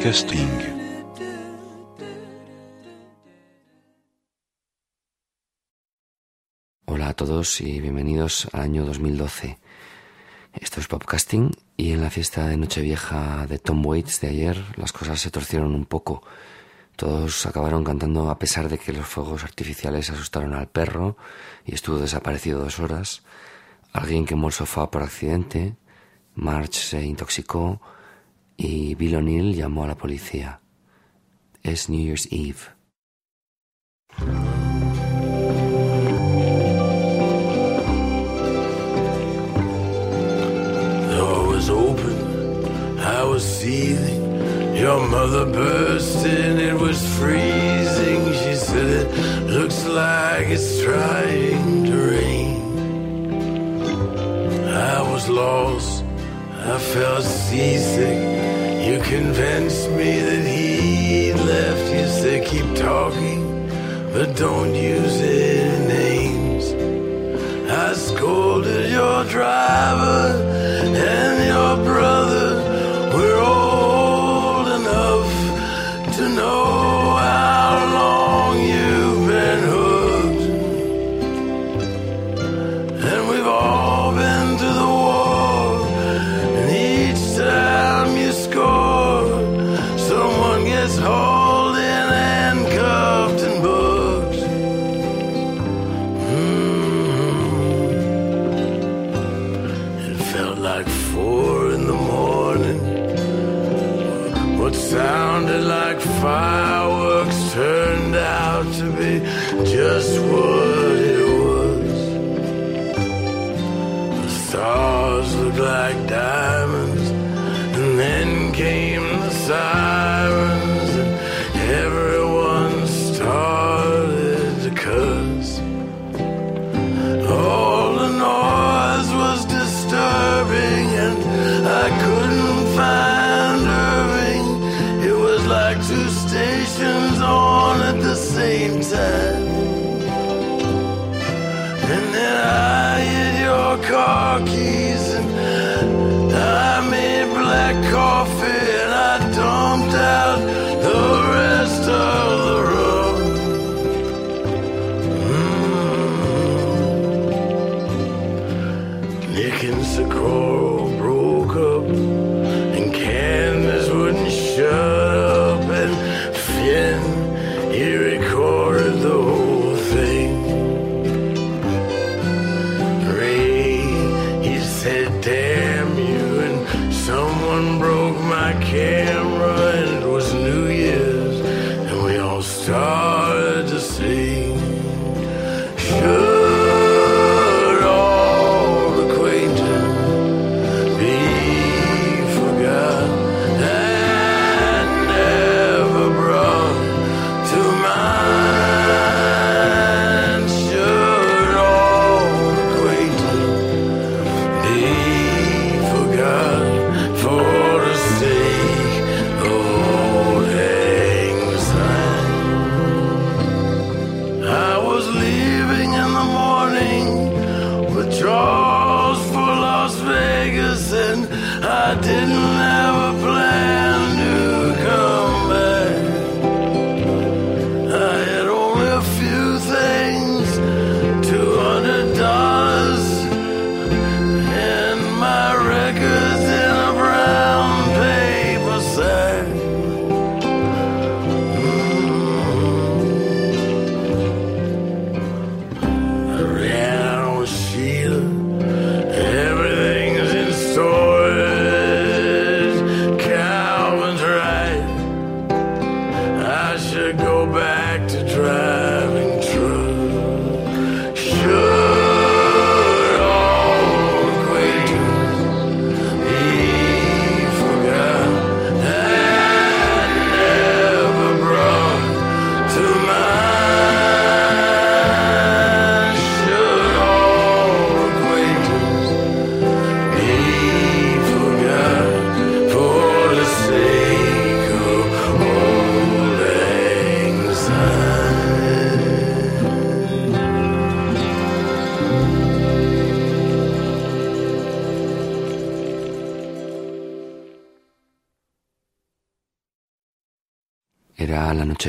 You. Podcasting. Hola a todos y bienvenidos al año 2012. Esto es Podcasting y en la fiesta de Nochevieja de Tom Waits de ayer las cosas se torcieron un poco. Todos acabaron cantando a pesar de que los fuegos artificiales asustaron al perro y estuvo desaparecido dos horas. Alguien quemó el sofá por accidente, March se intoxicó y Bill O'Neill llamó a la policía. Es New Year's Eve. Was open, I was seething. Your mother burst in, it was freezing. She said, It looks like it's trying to rain. I was lost, I felt seasick. You convinced me that he'd left. You said, Keep talking, but don't use any names. I scolded your driver and your brother. Sounded like fireworks turned out to be just what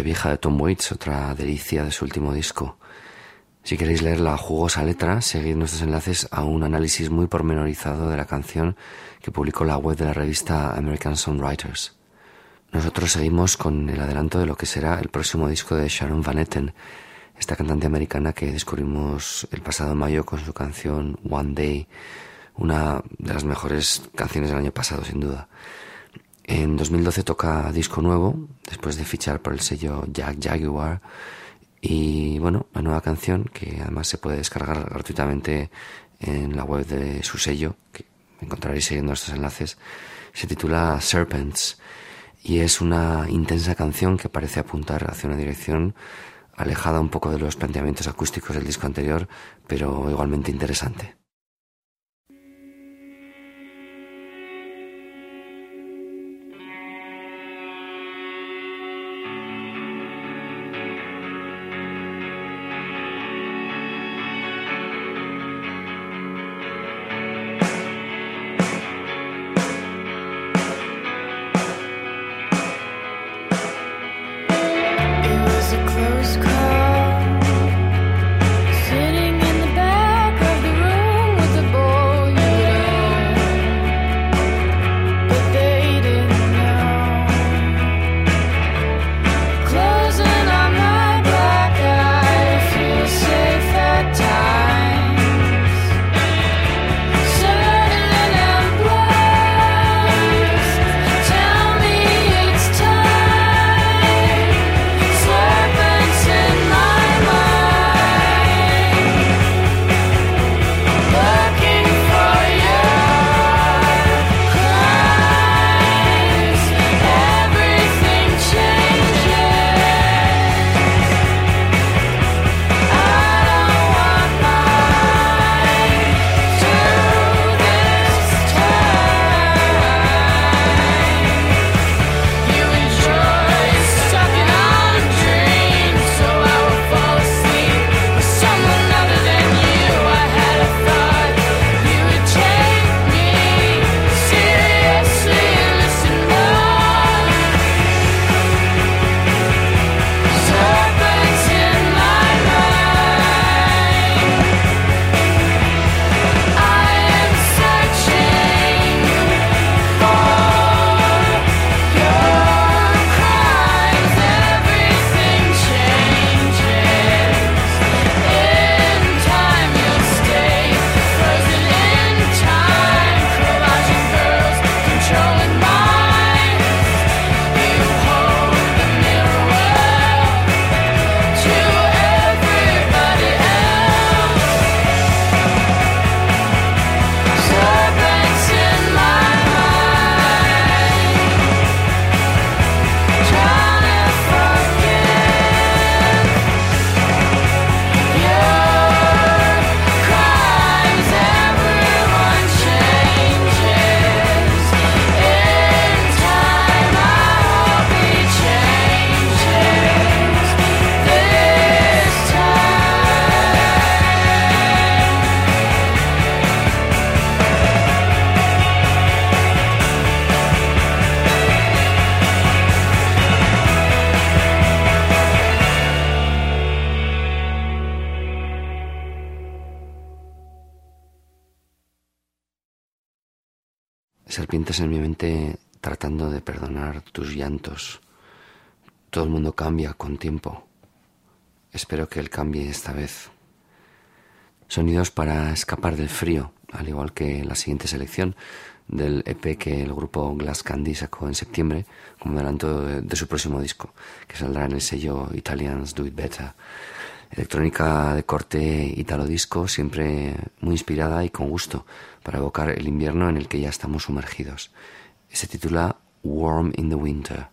Vieja de Tom Waits, otra delicia de su último disco. Si queréis leer la jugosa letra, seguid nuestros enlaces a un análisis muy pormenorizado de la canción que publicó la web de la revista American Songwriters. Nosotros seguimos con el adelanto de lo que será el próximo disco de Sharon Van Etten, esta cantante americana que descubrimos el pasado mayo con su canción One Day, una de las mejores canciones del año pasado, sin duda. En 2012 toca disco nuevo, después de fichar por el sello Jack Jaguar. Y bueno, la nueva canción, que además se puede descargar gratuitamente en la web de su sello, que encontraréis siguiendo estos enlaces, se titula Serpents. Y es una intensa canción que parece apuntar hacia una dirección alejada un poco de los planteamientos acústicos del disco anterior, pero igualmente interesante. En mi mente tratando de perdonar tus llantos. Todo el mundo cambia con tiempo. Espero que él cambie esta vez. Sonidos para escapar del frío, al igual que la siguiente selección del EP que el grupo Glass Candy sacó en septiembre como adelanto de, de su próximo disco, que saldrá en el sello Italians Do It Better. Electrónica de corte italo disco, siempre muy inspirada y con gusto para evocar el invierno en el que ya estamos sumergidos. Se titula Warm in the Winter.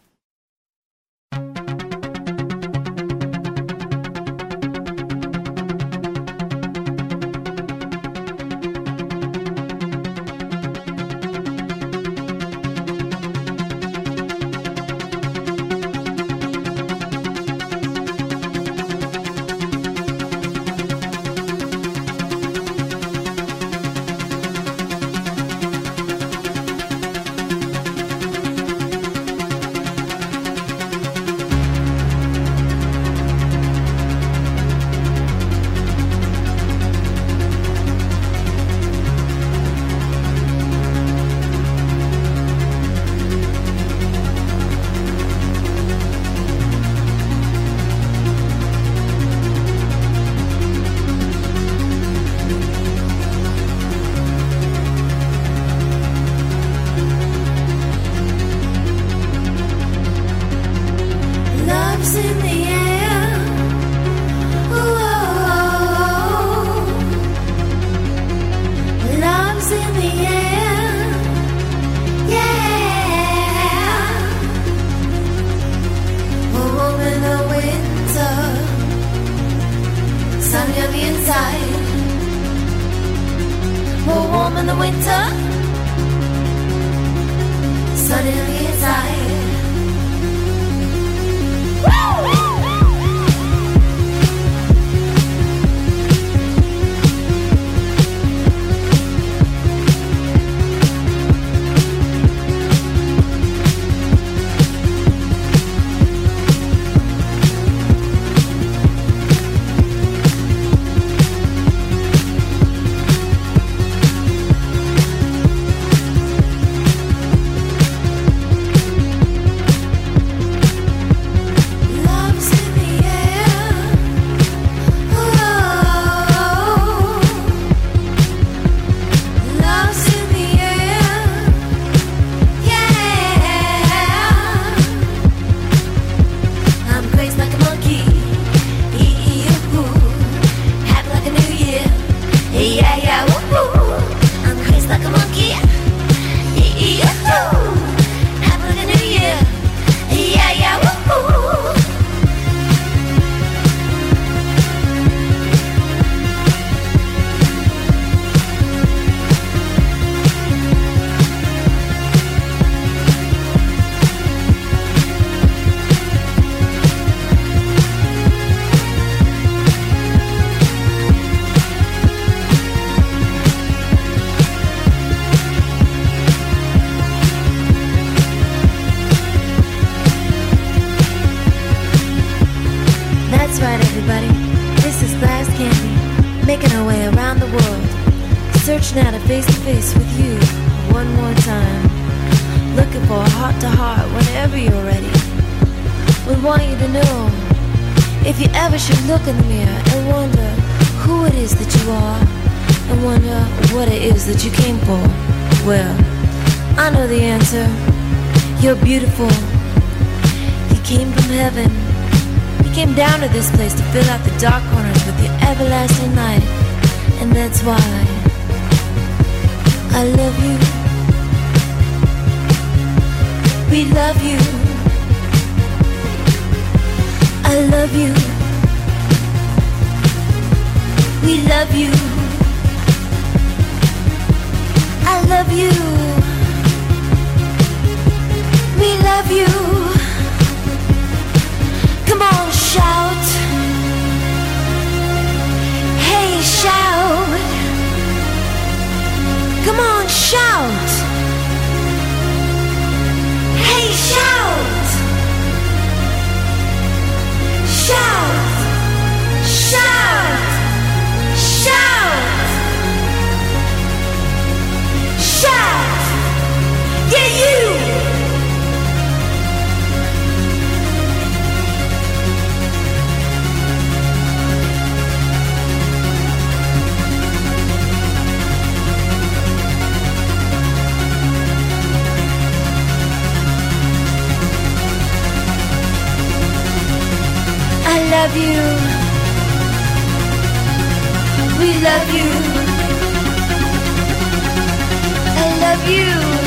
face with you one more time. Looking for a heart to heart whenever you're ready. We want you to know if you ever should look in the mirror and wonder who it is that you are and wonder what it is that you came for. Well, I know the answer. You're beautiful. You came from heaven. You came down to this place to fill out the dark corners with your everlasting light. And that's why I love you. We love you. I love you. We love you. I love you. We love you. Come on, shout. Hey, shout. Come on, shout! Hey, shout! Shout! Shout! Shout! Shout! Yeah, you! I love you. We love you. I love you.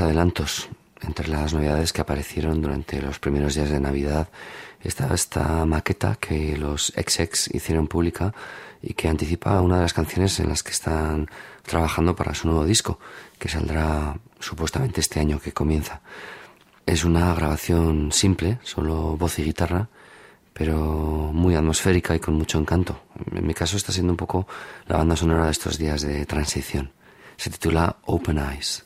Adelantos. Entre las novedades que aparecieron durante los primeros días de Navidad estaba esta maqueta que los XX hicieron pública y que anticipa una de las canciones en las que están trabajando para su nuevo disco, que saldrá supuestamente este año que comienza. Es una grabación simple, solo voz y guitarra, pero muy atmosférica y con mucho encanto. En mi caso está siendo un poco la banda sonora de estos días de transición. Se titula Open Eyes.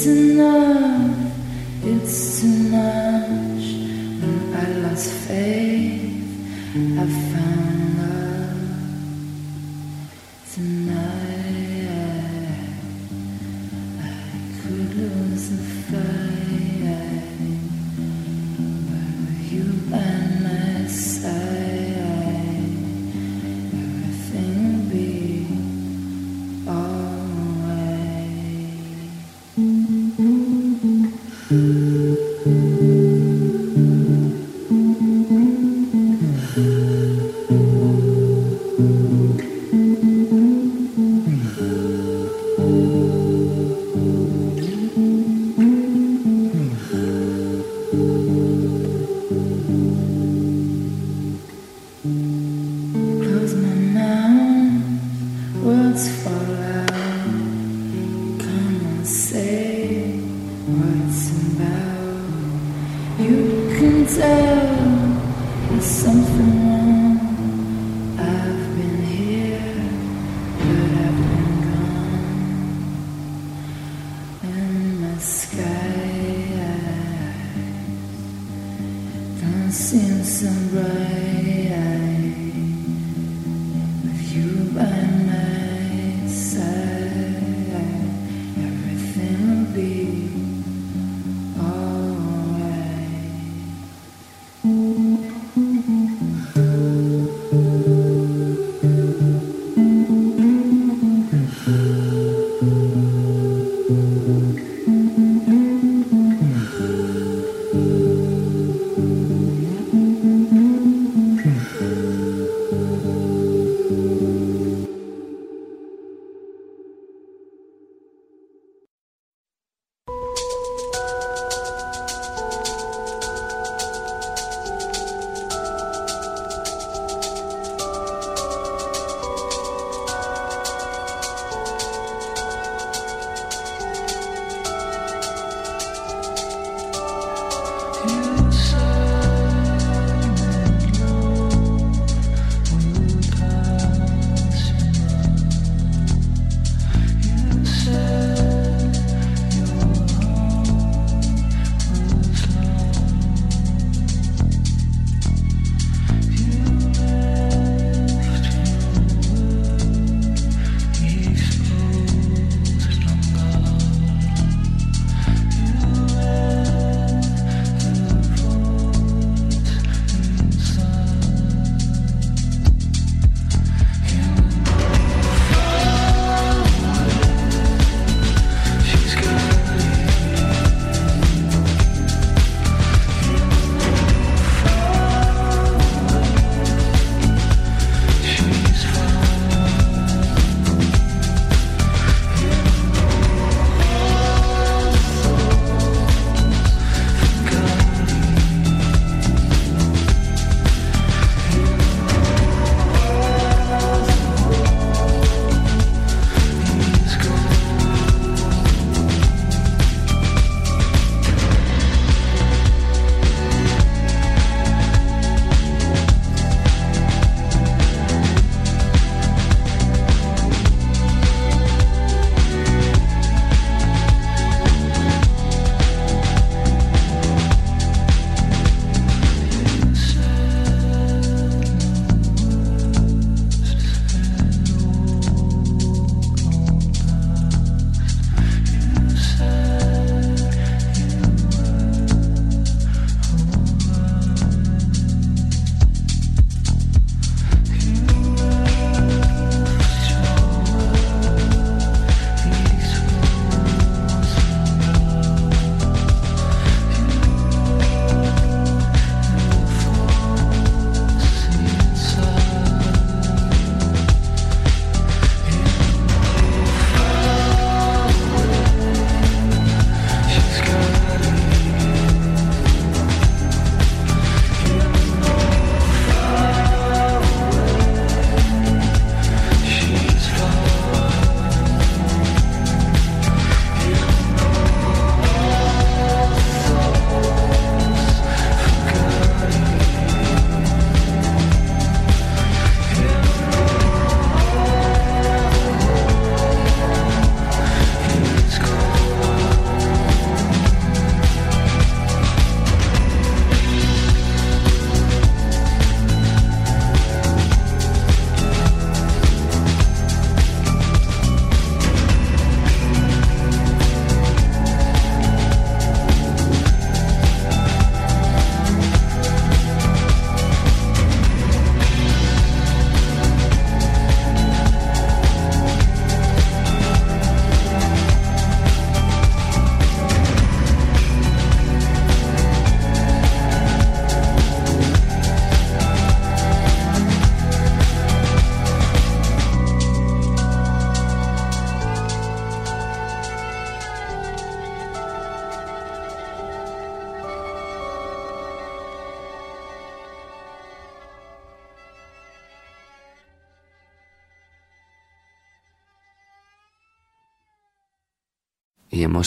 It's enough, it's too much. When I lost faith, I found love.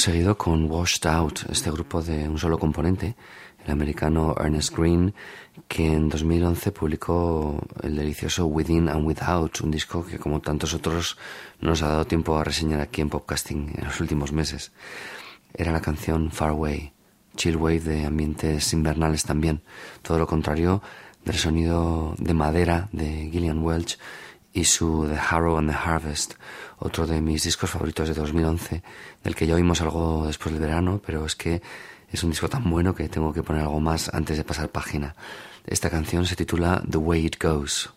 Seguido con Washed Out, este grupo de un solo componente, el americano Ernest Green, que en 2011 publicó el delicioso Within and Without, un disco que como tantos otros nos ha dado tiempo a reseñar aquí en Popcasting en los últimos meses. Era la canción Far Away, chill wave de ambientes invernales también, todo lo contrario del sonido de madera de Gillian Welch y su The Harrow and the Harvest, otro de mis discos favoritos de 2011, del que ya oímos algo después del verano, pero es que es un disco tan bueno que tengo que poner algo más antes de pasar página. Esta canción se titula The Way It Goes.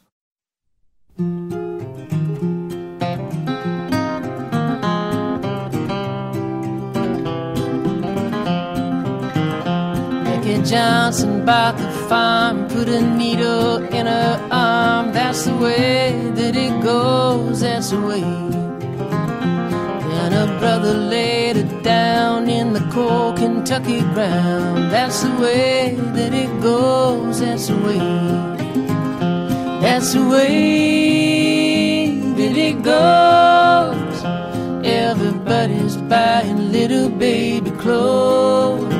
Johnson bought the farm, put a needle in her arm. That's the way that it goes, that's the way. Then her brother laid it down in the cold Kentucky ground. That's the way that it goes, that's the way. That's the way that it goes. Everybody's buying little baby clothes.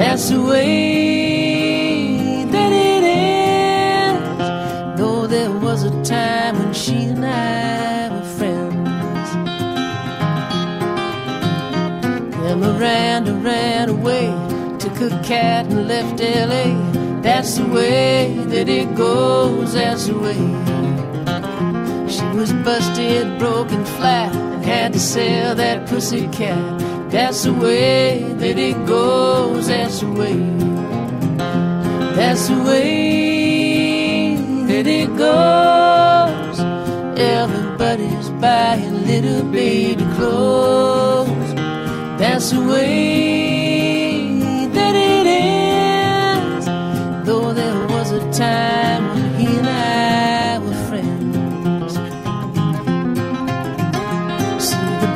That's the way that it ends. Though there was a time when she and I were friends. Then Miranda ran away, took her cat and left LA. That's the way that it goes, that's the way. She was busted, broken flat, and had to sell that pussy cat. That's the way that it goes, that's the way. That's the way that it goes. Everybody's buying little baby clothes. That's the way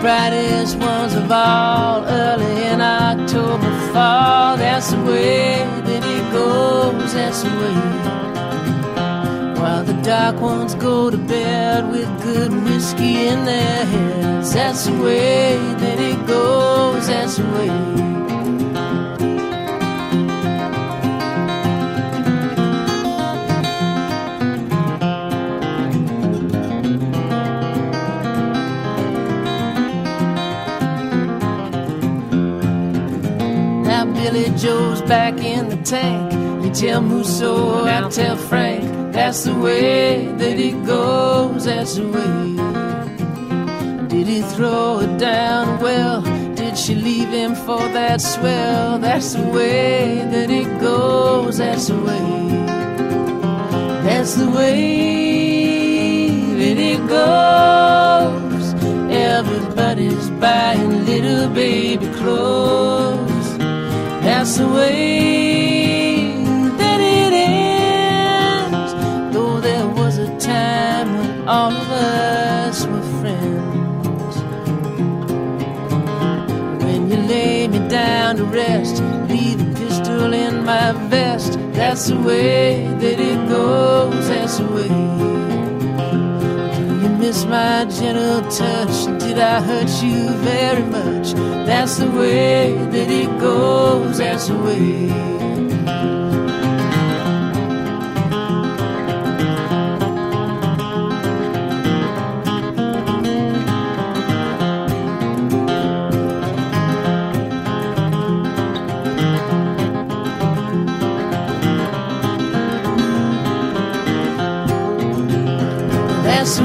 brightest ones of all early in October fall. That's the way that it goes, that's the way. While the dark ones go to bed with good whiskey in their heads. That's the way Joe's back in the tank. You tell Musso, I tell Frank. That's the way that it goes, that's the way. Did he throw it down? Well, did she leave him for that swell? That's the way that it goes, that's the way. That's the way that it goes. Everybody's buying little baby clothes. That's the way that it ends. Though there was a time when all of us were friends. When you lay me down to rest, leave a pistol in my vest. That's the way that it goes. That's the way. Miss my gentle touch? Did I hurt you very much? That's the way that it goes. That's the way. That's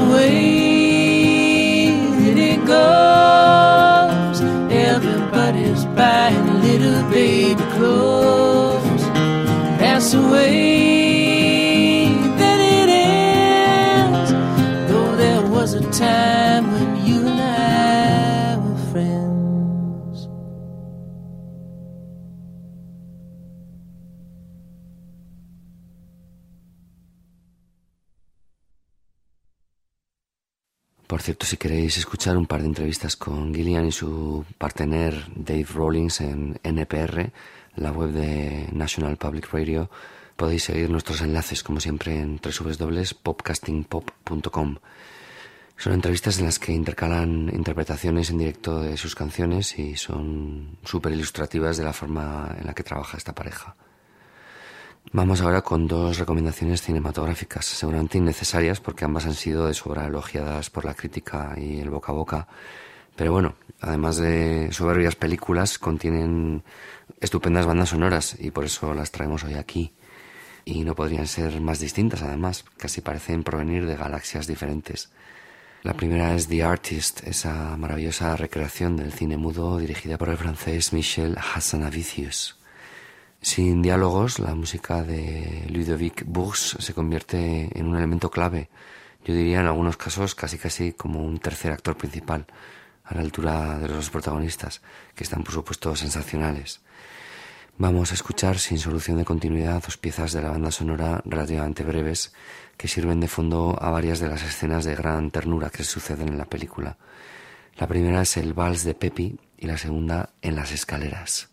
away. Por cierto, si queréis escuchar un par de entrevistas con Gillian y su partener Dave Rawlings en NPR, la web de National Public Radio, podéis seguir nuestros enlaces, como siempre, en www.popcastingpop.com. Son entrevistas en las que intercalan interpretaciones en directo de sus canciones y son súper ilustrativas de la forma en la que trabaja esta pareja. Vamos ahora con dos recomendaciones cinematográficas, seguramente innecesarias porque ambas han sido de sobra elogiadas por la crítica y el boca a boca. Pero bueno, además de soberbias películas, contienen estupendas bandas sonoras y por eso las traemos hoy aquí. Y no podrían ser más distintas además, casi parecen provenir de galaxias diferentes. La primera es The Artist, esa maravillosa recreación del cine mudo dirigida por el francés Michel Hassanavicius. Sin diálogos, la música de Ludovic Bourges se convierte en un elemento clave, yo diría en algunos casos casi casi como un tercer actor principal, a la altura de los protagonistas, que están por supuesto sensacionales. Vamos a escuchar sin solución de continuidad dos piezas de la banda sonora relativamente breves que sirven de fondo a varias de las escenas de gran ternura que suceden en la película. La primera es el vals de Pepi y la segunda en las escaleras.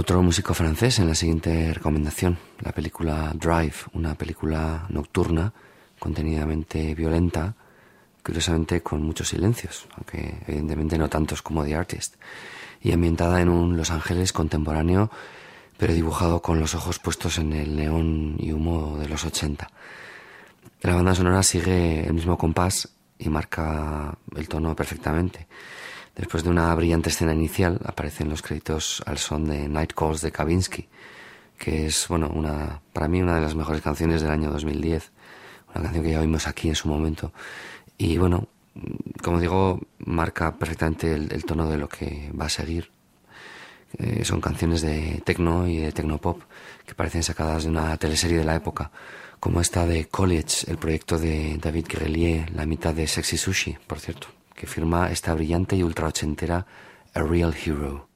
Otro músico francés en la siguiente recomendación, la película Drive, una película nocturna, contenidamente violenta, curiosamente con muchos silencios, aunque evidentemente no tantos como The Artist, y ambientada en un Los Ángeles contemporáneo, pero dibujado con los ojos puestos en el neón y humo de los 80. La banda sonora sigue el mismo compás y marca el tono perfectamente. Después de una brillante escena inicial, aparecen los créditos al son de Night Calls de Kavinsky, que es, bueno, una, para mí una de las mejores canciones del año 2010, una canción que ya oímos aquí en su momento. Y bueno, como digo, marca perfectamente el, tono de lo que va a seguir. Eh, son canciones de techno y de techno-pop que parecen sacadas de una teleserie de la época, como esta de College, el proyecto de David Grelier, la mitad de Sexy Sushi, por cierto que firma esta brillante y ultra ochentera A Real Hero.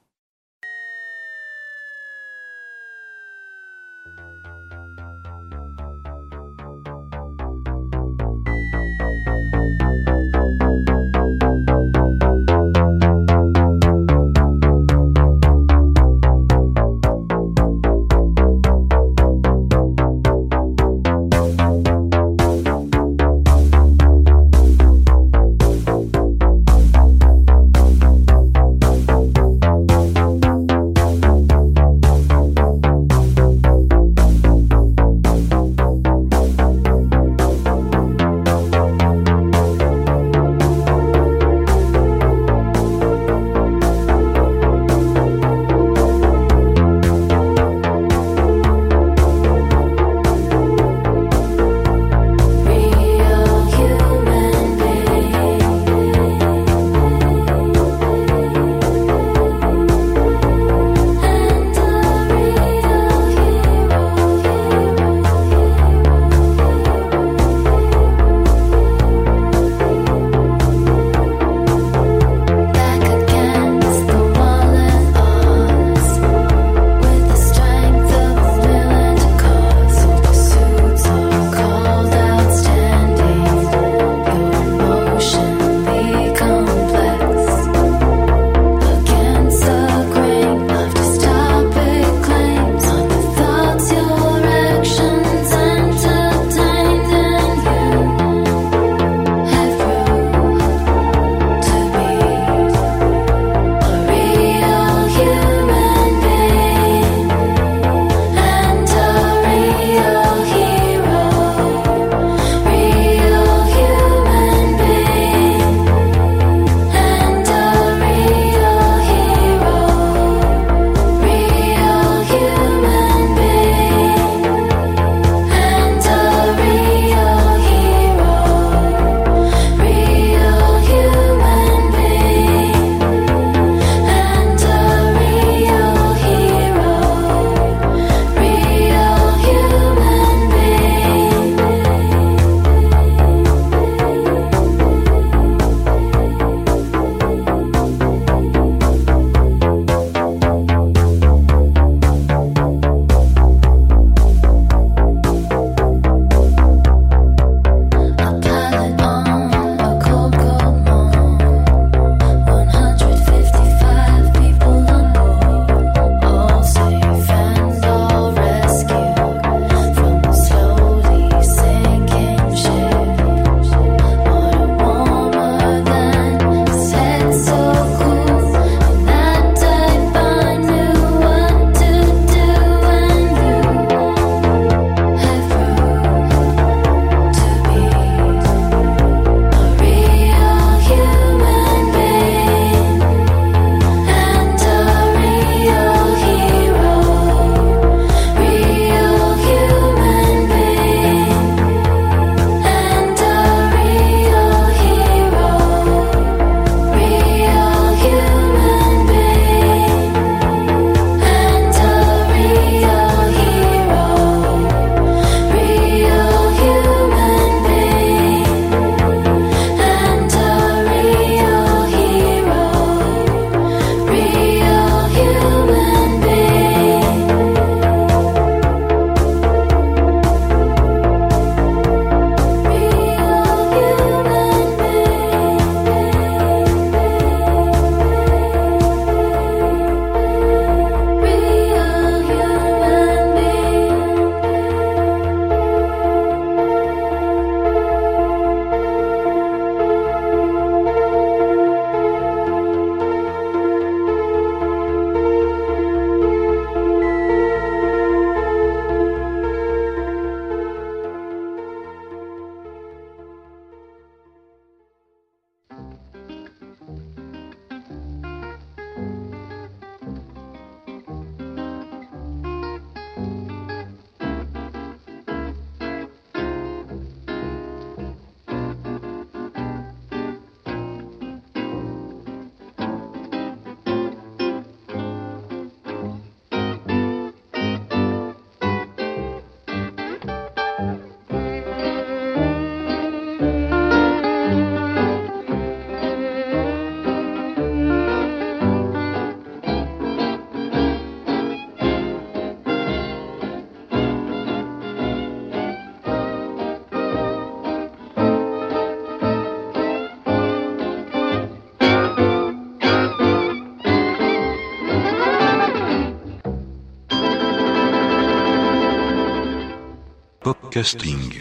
Podcasting.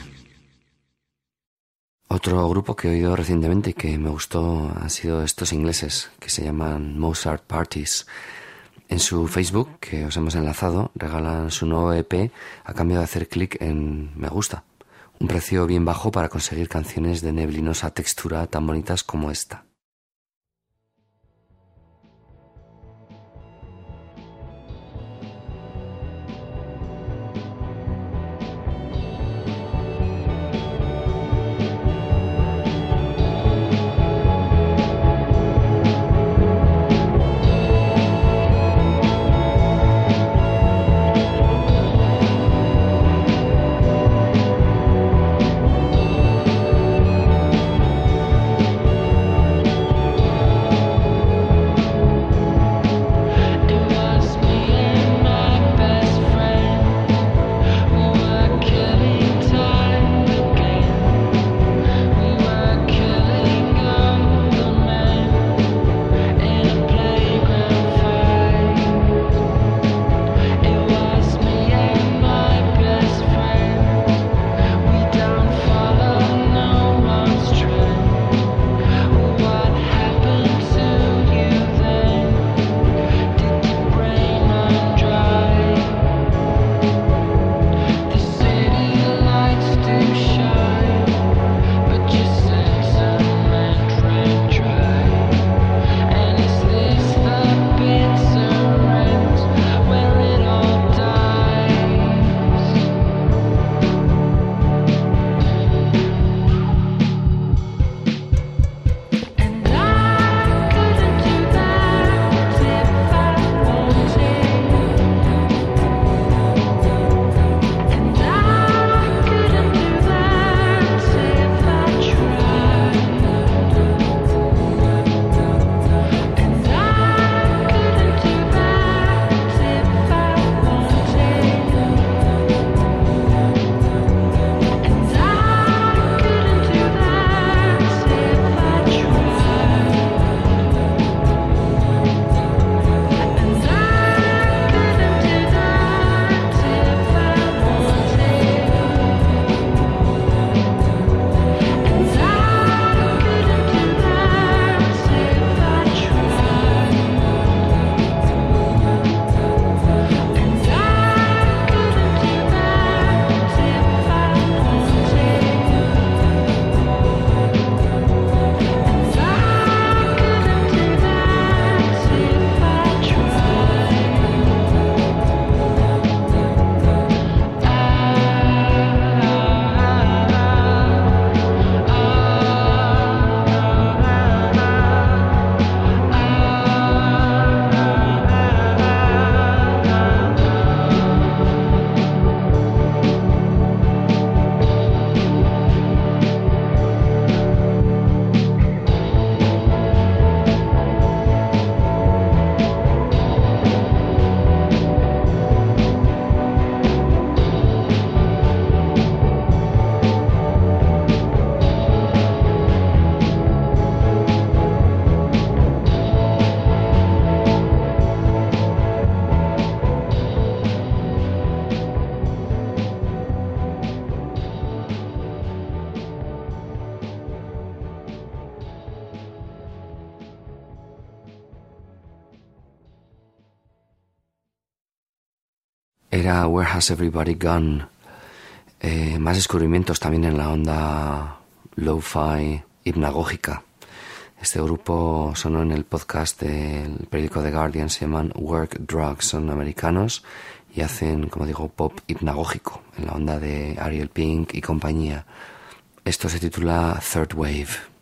Otro grupo que he oído recientemente y que me gustó han sido estos ingleses que se llaman Mozart Parties. En su Facebook, que os hemos enlazado, regalan su nuevo EP a cambio de hacer clic en Me gusta. Un precio bien bajo para conseguir canciones de neblinosa textura tan bonitas como esta. Where Has Everybody Gone. Eh, más descubrimientos también en la onda lo-fi hipnagógica. Este grupo sonó en el podcast del periódico The Guardian, se llaman Work Drugs, son americanos y hacen, como digo, pop hipnagógico en la onda de Ariel Pink y compañía. Esto se titula Third Wave.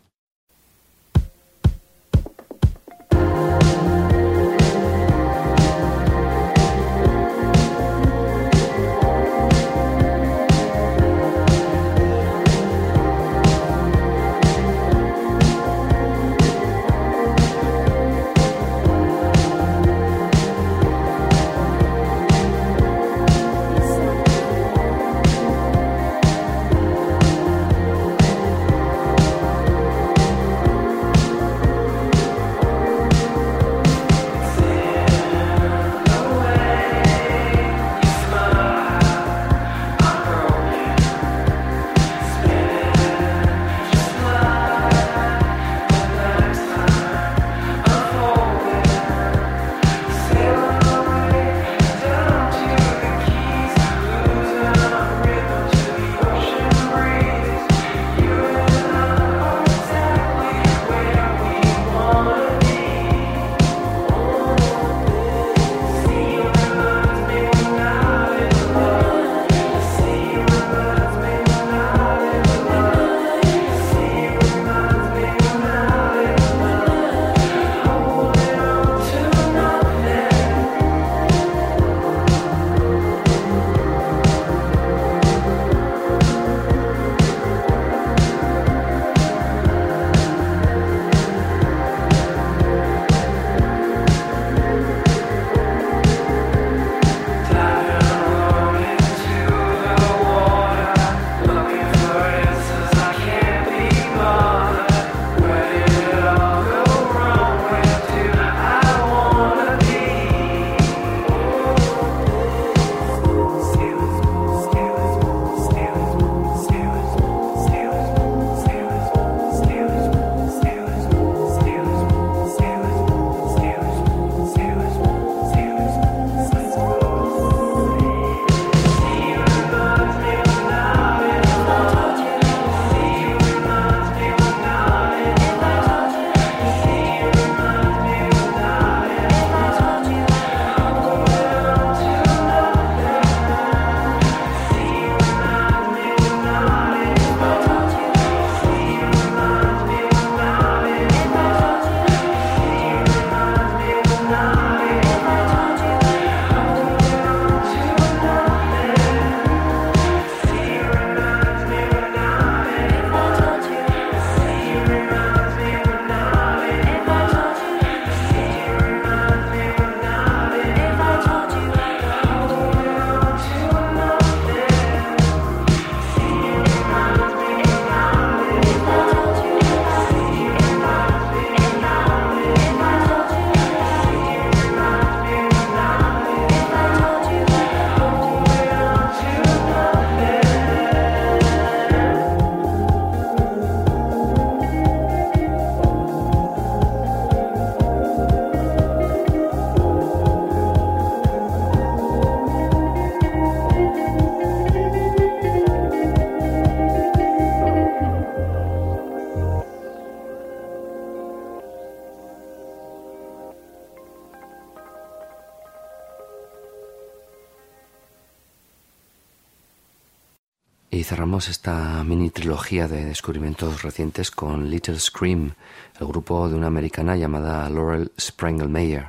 Esta mini trilogía de descubrimientos recientes con Little Scream, el grupo de una americana llamada Laurel Sprengelmeyer.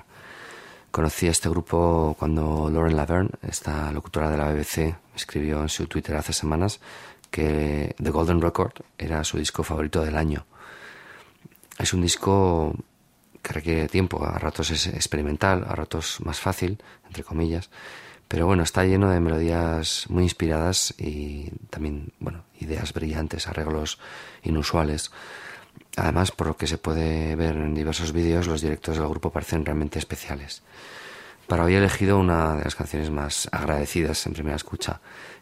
Conocí a este grupo cuando Lauren Laverne, esta locutora de la BBC, escribió en su Twitter hace semanas que The Golden Record era su disco favorito del año. Es un disco que requiere tiempo, a ratos es experimental, a ratos más fácil, entre comillas, pero bueno, está lleno de melodías muy inspiradas y también, bueno, ideas brillantes, arreglos inusuales. Además, por lo que se puede ver en diversos vídeos, los directos del grupo parecen realmente especiales. Para hoy he elegido una de las canciones más agradecidas en primera escucha,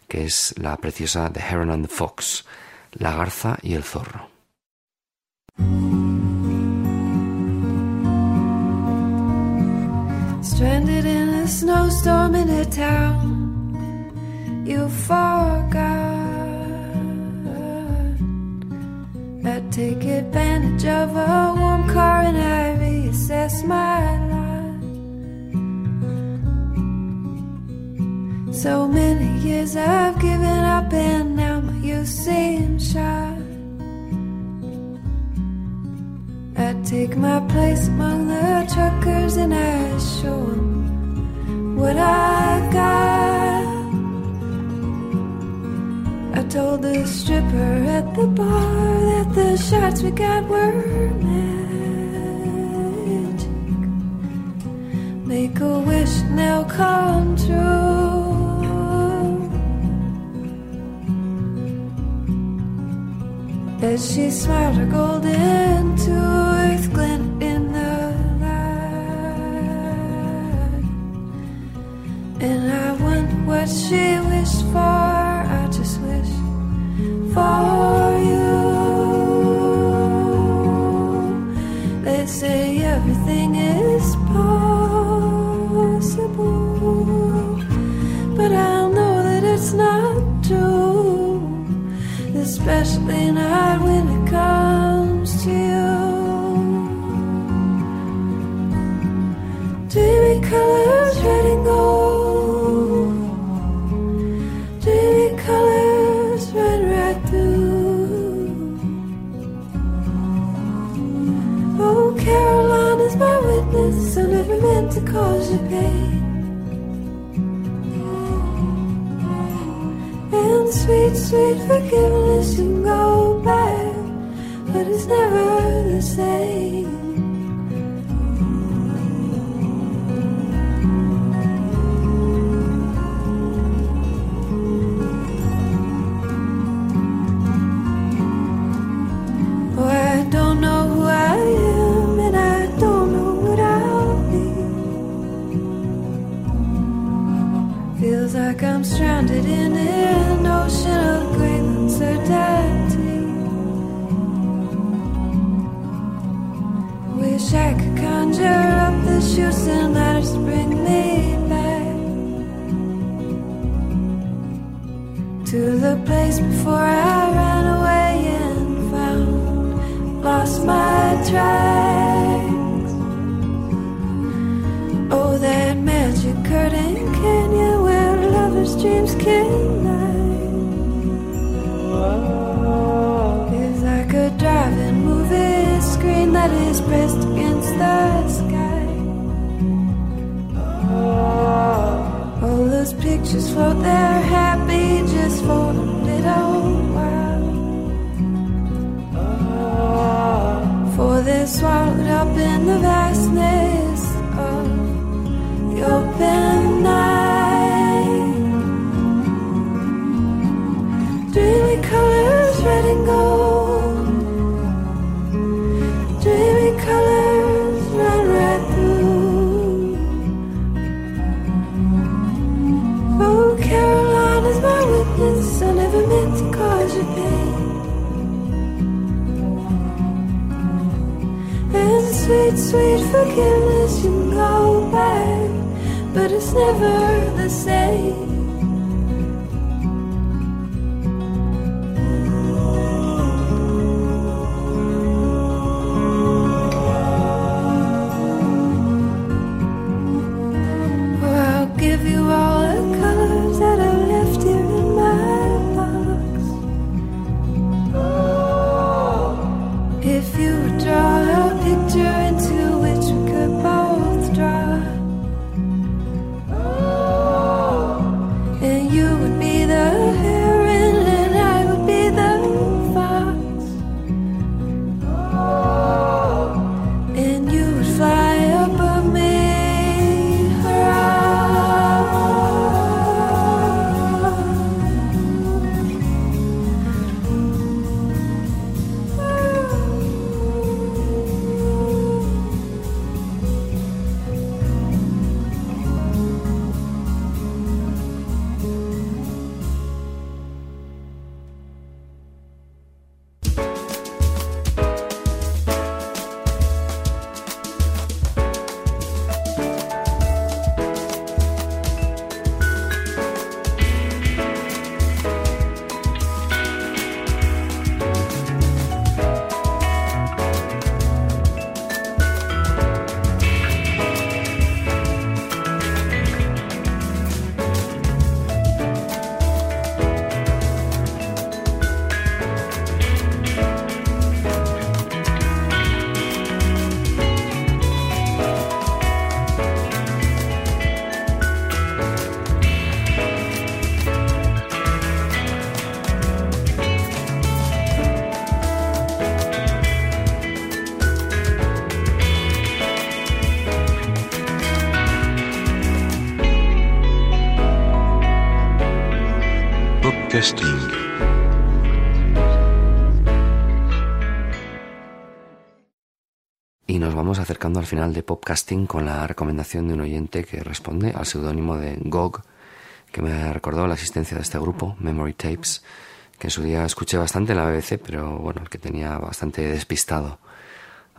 que es la preciosa The Heron and the Fox, La Garza y el Zorro. Snowstorm in a town you forgot. I take advantage of a warm car and I reassess my life. So many years I've given up and now my youth seems shot. I take my place among the truckers and I show 'em what I got. I told the stripper at the bar that the shots we got were magic. Make a wish now come true. As she smiled her golden tooth glint what she wished for I just wish for you They say everything is possible But I know that it's not true especially not when it comes to you. Dreamy colors, red cause you pain. And sweet, sweet forgiveness, you go back, but it's never the same. Stranded in an ocean of great uncertainty. Wish I could conjure up the shoots and let us bring me back to the place before I the valley. Never vamos acercando al final de Popcasting con la recomendación de un oyente que responde al seudónimo de GOG, que me recordó la existencia de este grupo, Memory Tapes, que en su día escuché bastante en la BBC, pero bueno, el que tenía bastante despistado.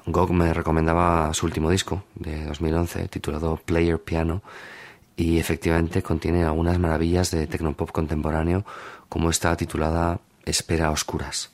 GOG me recomendaba su último disco de 2011, titulado Player Piano, y efectivamente contiene algunas maravillas de tecnopop contemporáneo, como esta titulada Espera a Oscuras.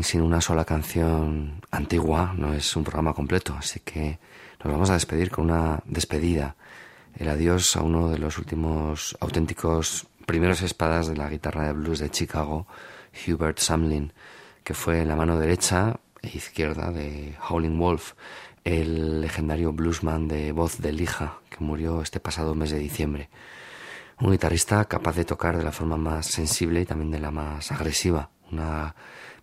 sin una sola canción antigua no es un programa completo, así que nos vamos a despedir con una despedida, el adiós a uno de los últimos auténticos primeros espadas de la guitarra de blues de Chicago, Hubert Samlin, que fue la mano derecha e izquierda de Howlin' Wolf, el legendario bluesman de voz de lija que murió este pasado mes de diciembre. Un guitarrista capaz de tocar de la forma más sensible y también de la más agresiva una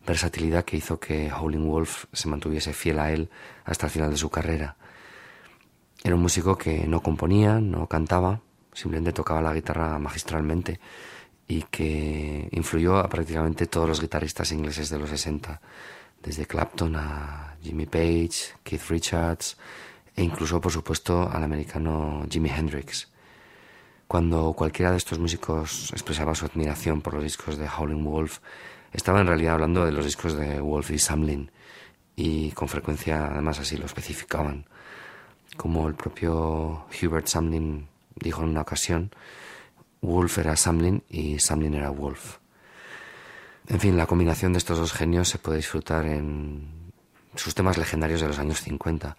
versatilidad que hizo que Howling Wolf se mantuviese fiel a él hasta el final de su carrera. Era un músico que no componía, no cantaba, simplemente tocaba la guitarra magistralmente y que influyó a prácticamente todos los guitarristas ingleses de los 60, desde Clapton a Jimmy Page, Keith Richards e incluso, por supuesto, al americano Jimi Hendrix. Cuando cualquiera de estos músicos expresaba su admiración por los discos de Howling Wolf, estaba en realidad hablando de los discos de Wolf y Samlin, y con frecuencia además así lo especificaban. Como el propio Hubert Samlin dijo en una ocasión, Wolf era Samlin y Samlin era Wolf. En fin, la combinación de estos dos genios se puede disfrutar en sus temas legendarios de los años 50,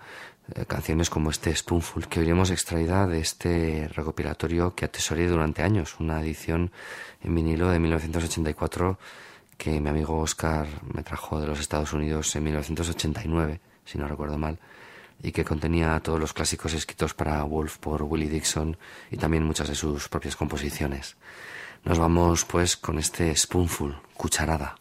eh, canciones como este Spoonful, que oiremos extraída de este recopilatorio que atesoré durante años, una edición en vinilo de 1984 que mi amigo Oscar me trajo de los Estados Unidos en 1989, si no recuerdo mal y que contenía todos los clásicos escritos para Wolf por Willie Dixon y también muchas de sus propias composiciones. Nos vamos pues con este Spoonful, cucharada.